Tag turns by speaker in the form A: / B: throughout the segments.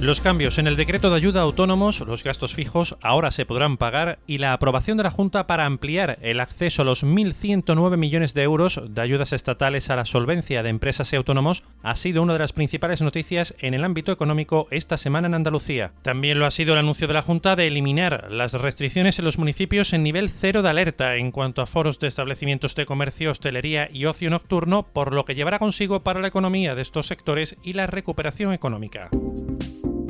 A: Los cambios en el decreto de ayuda a autónomos, los gastos fijos ahora se podrán pagar y la aprobación de la Junta para ampliar el acceso a los 1.109 millones de euros de ayudas estatales a la solvencia de empresas y autónomos ha sido una de las principales noticias en el ámbito económico esta semana en Andalucía. También lo ha sido el anuncio de la Junta de eliminar las restricciones en los municipios en nivel cero de alerta en cuanto a foros de establecimientos de comercio, hostelería y ocio nocturno, por lo que llevará consigo para la economía de estos sectores y la recuperación económica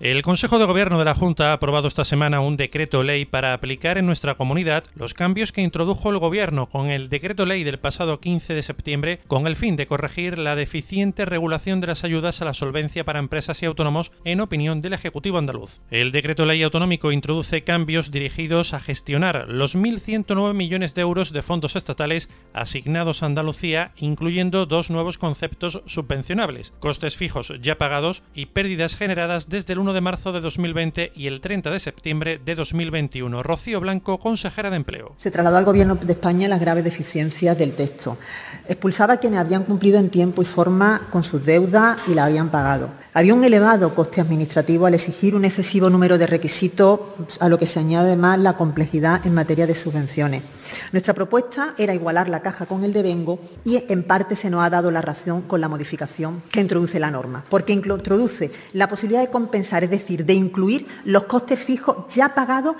A: El Consejo de Gobierno de la Junta ha aprobado esta semana un decreto ley para aplicar en nuestra comunidad los cambios que introdujo el Gobierno con el decreto ley del pasado 15 de septiembre con el fin de corregir la deficiente regulación de las ayudas a la solvencia para empresas y autónomos en opinión del Ejecutivo andaluz. El decreto ley autonómico introduce cambios dirigidos a gestionar los 1.109 millones de euros de fondos estatales asignados a Andalucía, incluyendo dos nuevos conceptos subvencionables, costes fijos ya pagados y pérdidas generadas desde el 1 de marzo de 2020 y el 30 de septiembre de 2021. Rocío Blanco, consejera de Empleo.
B: Se trasladó al Gobierno de España las graves deficiencias del texto. Expulsaba a quienes habían cumplido en tiempo y forma con sus deudas y la habían pagado. Había un elevado coste administrativo al exigir un excesivo número de requisitos, a lo que se añade además la complejidad en materia de subvenciones. Nuestra propuesta era igualar la caja con el devengo y en parte se nos ha dado la razón con la modificación que introduce la norma, porque introduce la posibilidad de compensar, es decir, de incluir los costes fijos ya pagados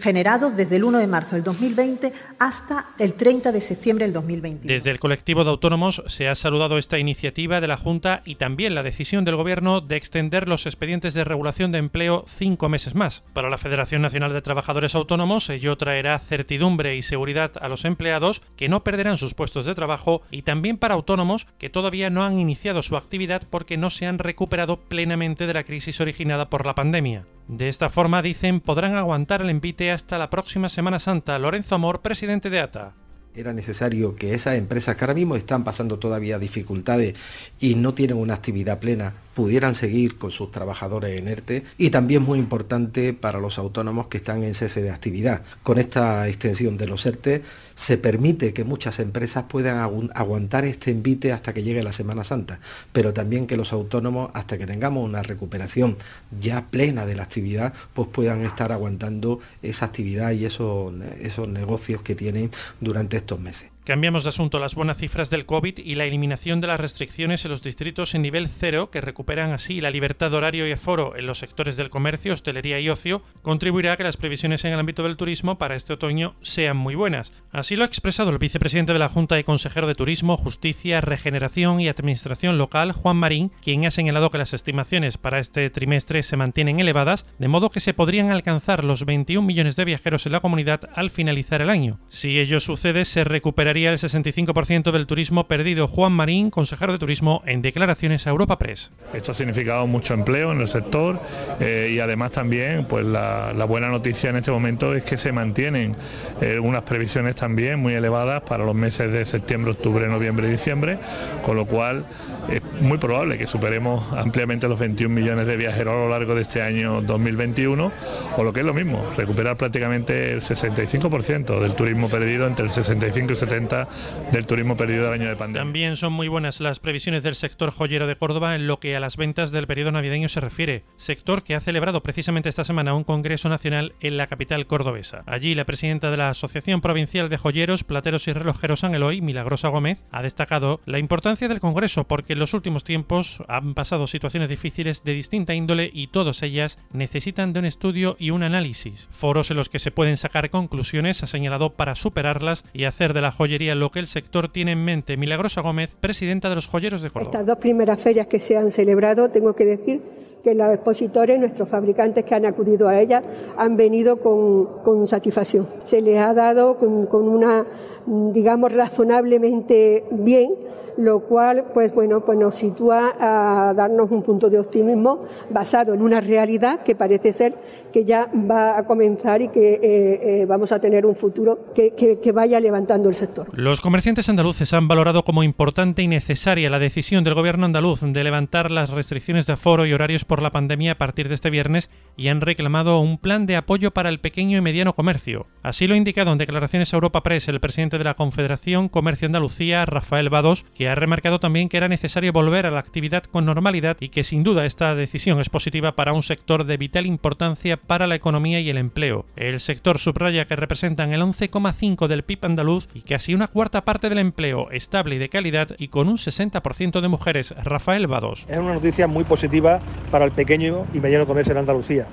B: generados desde el 1 de marzo del 2020 hasta el 30 de septiembre del 2020.
A: Desde el colectivo de autónomos se ha saludado esta iniciativa de la Junta y también la decisión del Gobierno de extender los expedientes de regulación de empleo cinco meses más. Para la Federación Nacional de Trabajadores Autónomos ello traerá certidumbre y seguridad a los empleados que no perderán sus puestos de trabajo y también para autónomos que todavía no han iniciado su actividad porque no se han recuperado plenamente de la crisis originada por la pandemia. De esta forma, dicen, podrán aguantar el envite hasta la próxima Semana Santa. Lorenzo Amor, presidente de ATA
C: era necesario que esas empresas que ahora mismo están pasando todavía dificultades y no tienen una actividad plena pudieran seguir con sus trabajadores en ERTE y también muy importante para los autónomos que están en cese de actividad. Con esta extensión de los ERTE se permite que muchas empresas puedan aguantar este envite hasta que llegue la Semana Santa, pero también que los autónomos hasta que tengamos una recuperación ya plena de la actividad, pues puedan estar aguantando esa actividad y esos, esos negocios que tienen durante estos meses.
A: Cambiamos de asunto. Las buenas cifras del COVID y la eliminación de las restricciones en los distritos en nivel cero, que recuperan así la libertad de horario y aforo en los sectores del comercio, hostelería y ocio, contribuirá a que las previsiones en el ámbito del turismo para este otoño sean muy buenas. Así lo ha expresado el vicepresidente de la Junta y consejero de Turismo, Justicia, Regeneración y Administración Local, Juan Marín, quien ha señalado que las estimaciones para este trimestre se mantienen elevadas, de modo que se podrían alcanzar los 21 millones de viajeros en la comunidad al finalizar el año. Si ello sucede, se recuperará el 65% del turismo perdido. Juan Marín, consejero de Turismo, en declaraciones a Europa Press.
D: Esto ha significado mucho empleo en el sector eh, y además también pues la, buena noticia en este momento es que se mantienen eh, unas previsiones también muy elevadas para los meses de septiembre, octubre, noviembre y diciembre, con lo cual es muy probable que superemos ampliamente los 21 millones de viajeros a lo largo de este año 2021, o lo que es lo mismo, recuperar prácticamente el 65% del turismo perdido entre el 65 y el 70 del turismo perdido del año de pandemia.
A: También son muy buenas las previsiones del sector joyero de Córdoba en lo que a las ventas del periodo navideño se refiere, sector que ha celebrado precisamente esta semana un congreso nacional en la capital cordobesa. Allí la presidenta de la Asociación Provincial de Joyeros, Plateros y Relojeros San Eloy, Milagrosa Gómez, ha destacado la importancia del congreso porque en los últimos tiempos han pasado situaciones difíciles de distinta índole y todas ellas necesitan de un estudio y un análisis. Foros en los que se pueden sacar conclusiones ha señalado para superarlas y hacer de la joyería lo que el sector tiene en mente. Milagrosa Gómez, presidenta de los joyeros de Córdoba.
E: Estas dos primeras ferias que se han celebrado, tengo que decir que los expositores, nuestros fabricantes que han acudido a ella, han venido con, satisfacción. Se les ha dado con, con una, digamos, razonablemente bien lo cual pues bueno pues nos sitúa a darnos un punto de optimismo basado en una realidad que parece ser que ya va a comenzar y que eh, eh, vamos a tener un futuro que, que, vaya levantando el sector.
A: Los comerciantes andaluces han valorado como importante y necesaria la decisión del gobierno andaluz de levantar las restricciones de aforo y horarios por la pandemia a partir de este viernes y han reclamado un plan de apoyo para el pequeño y mediano comercio. Así lo ha indicado en declaraciones a Europa Press el presidente de la Confederación Comercio Andalucía, Rafael Vados, que ha remarcado también que era necesario volver a la actividad con normalidad y que sin duda esta decisión es positiva para un sector de vital importancia para la economía y el empleo. El sector subraya que representan el 11,5 del PIB andaluz y casi una cuarta parte del empleo estable y de calidad y con un 60% de mujeres. Rafael Vados.
F: Es una noticia muy positiva para el pequeño y mediano comercio en Andalucía.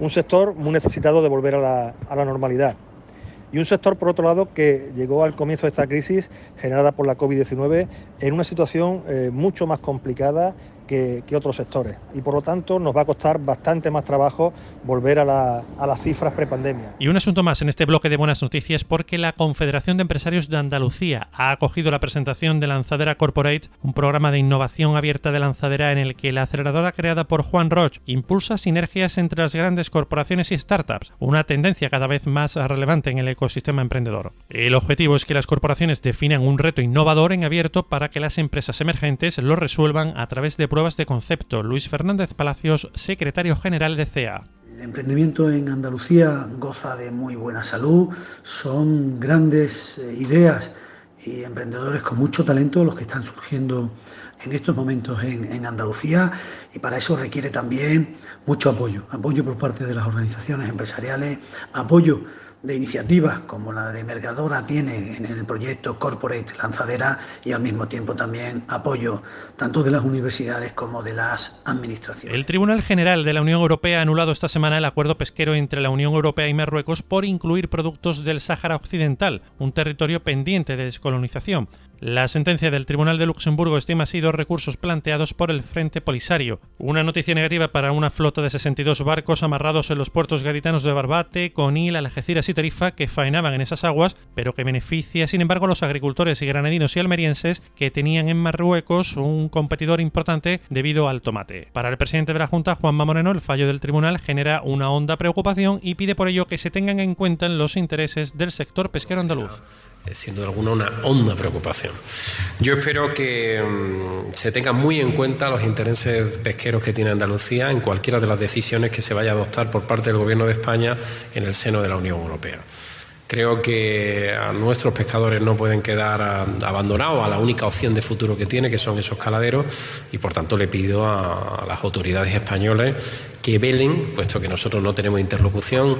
F: Un sector muy necesitado de volver a la, a la normalidad y un sector, por otro lado, que llegó al comienzo de esta crisis generada por la COVID-19 en una situación eh, mucho más complicada que, otros sectores. Y por lo tanto nos va a costar bastante más trabajo volver a, las cifras prepandemia.
A: Y un asunto más en este bloque de buenas noticias porque la Confederación de Empresarios de Andalucía ha acogido la presentación de Lanzadera Corporate, un programa de innovación abierta de lanzadera en el que la aceleradora creada por Juan Roch impulsa sinergias entre las grandes corporaciones y startups, una tendencia cada vez más relevante en el ecosistema emprendedor. El objetivo es que las corporaciones definan un reto innovador en abierto para que las empresas emergentes lo resuelvan a través de pruebas de concepto. Luis Fernández Palacios, secretario general de CEA.
G: El emprendimiento en Andalucía goza de muy buena salud, son grandes eh, ideas y emprendedores con mucho talento los que están surgiendo en estos momentos en, en, Andalucía y para eso requiere también mucho apoyo, apoyo por parte de las organizaciones empresariales, apoyo de iniciativas como la de Mercadora tiene en el proyecto Corporate Lanzadera y al mismo tiempo también apoyo tanto de las universidades como de las administraciones.
A: El Tribunal General de la Unión Europea ha anulado esta semana el acuerdo pesquero entre la Unión Europea y Marruecos por incluir productos del Sáhara Occidental, un territorio pendiente de descolonización. La sentencia del Tribunal de Luxemburgo estima así dos recursos planteados por el Frente Polisario. Una noticia negativa para una flota de 62 barcos amarrados en los puertos gaditanos de Barbate, Conil, Algeciras y Tarifa que faenaban en esas aguas, pero que beneficia sin embargo a los agricultores y granadinos y almerienses que tenían en Marruecos un competidor importante debido al tomate. Para el presidente de la Junta, Juanma Moreno, el fallo del tribunal genera una honda preocupación y pide por ello que se tengan en cuenta los intereses del sector pesquero andaluz
H: siendo alguna una honda preocupación. Yo espero que mm, se tengan muy en cuenta los intereses pesqueros que tiene Andalucía en cualquiera de las decisiones que se vaya a adoptar por parte del Gobierno de España en el seno de la Unión Europea. Creo que a nuestros pescadores no pueden quedar ah, abandonados a la única opción de futuro que tiene, que son esos caladeros, y por tanto le pido a las autoridades españolas que velen, puesto que nosotros no tenemos interlocución,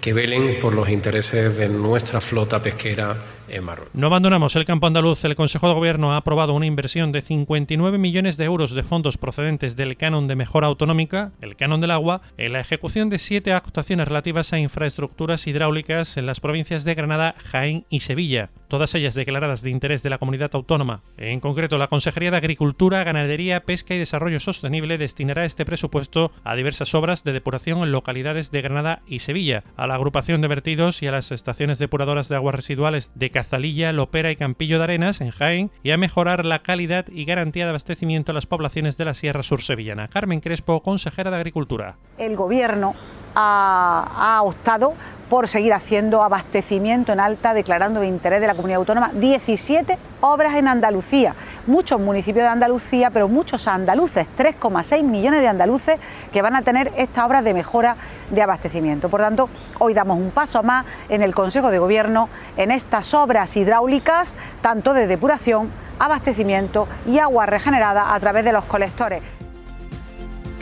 H: que velen por los intereses de nuestra flota pesquera
A: no abandonamos el campo andaluz. El Consejo de Gobierno ha aprobado una inversión de 59 millones de euros de fondos procedentes del canon de mejora autonómica, el canon del agua, en la ejecución de siete actuaciones relativas a infraestructuras hidráulicas en las provincias de Granada, Jaén y Sevilla, todas ellas declaradas de interés de la comunidad autónoma. En concreto, la Consejería de Agricultura, Ganadería, Pesca y Desarrollo Sostenible destinará este presupuesto a diversas obras de depuración en localidades de Granada y Sevilla, a la agrupación de vertidos y a las estaciones depuradoras de aguas residuales de Cazalilla, Lopera y Campillo de Arenas, en Jaén, y a mejorar la calidad y garantía de abastecimiento a las poblaciones de la Sierra Sur Sevillana. Carmen Crespo, consejera de Agricultura.
I: El Gobierno ha, optado por seguir haciendo abastecimiento en alta, declarando de interés de la comunidad autónoma 17 obras en Andalucía, muchos municipios de Andalucía, pero muchos andaluces, 3,6 millones de andaluces que van a tener estas obras de mejora de abastecimiento. Por tanto, hoy damos un paso más en el Consejo de Gobierno en estas obras hidráulicas, tanto de depuración, abastecimiento y agua regenerada a través de los colectores.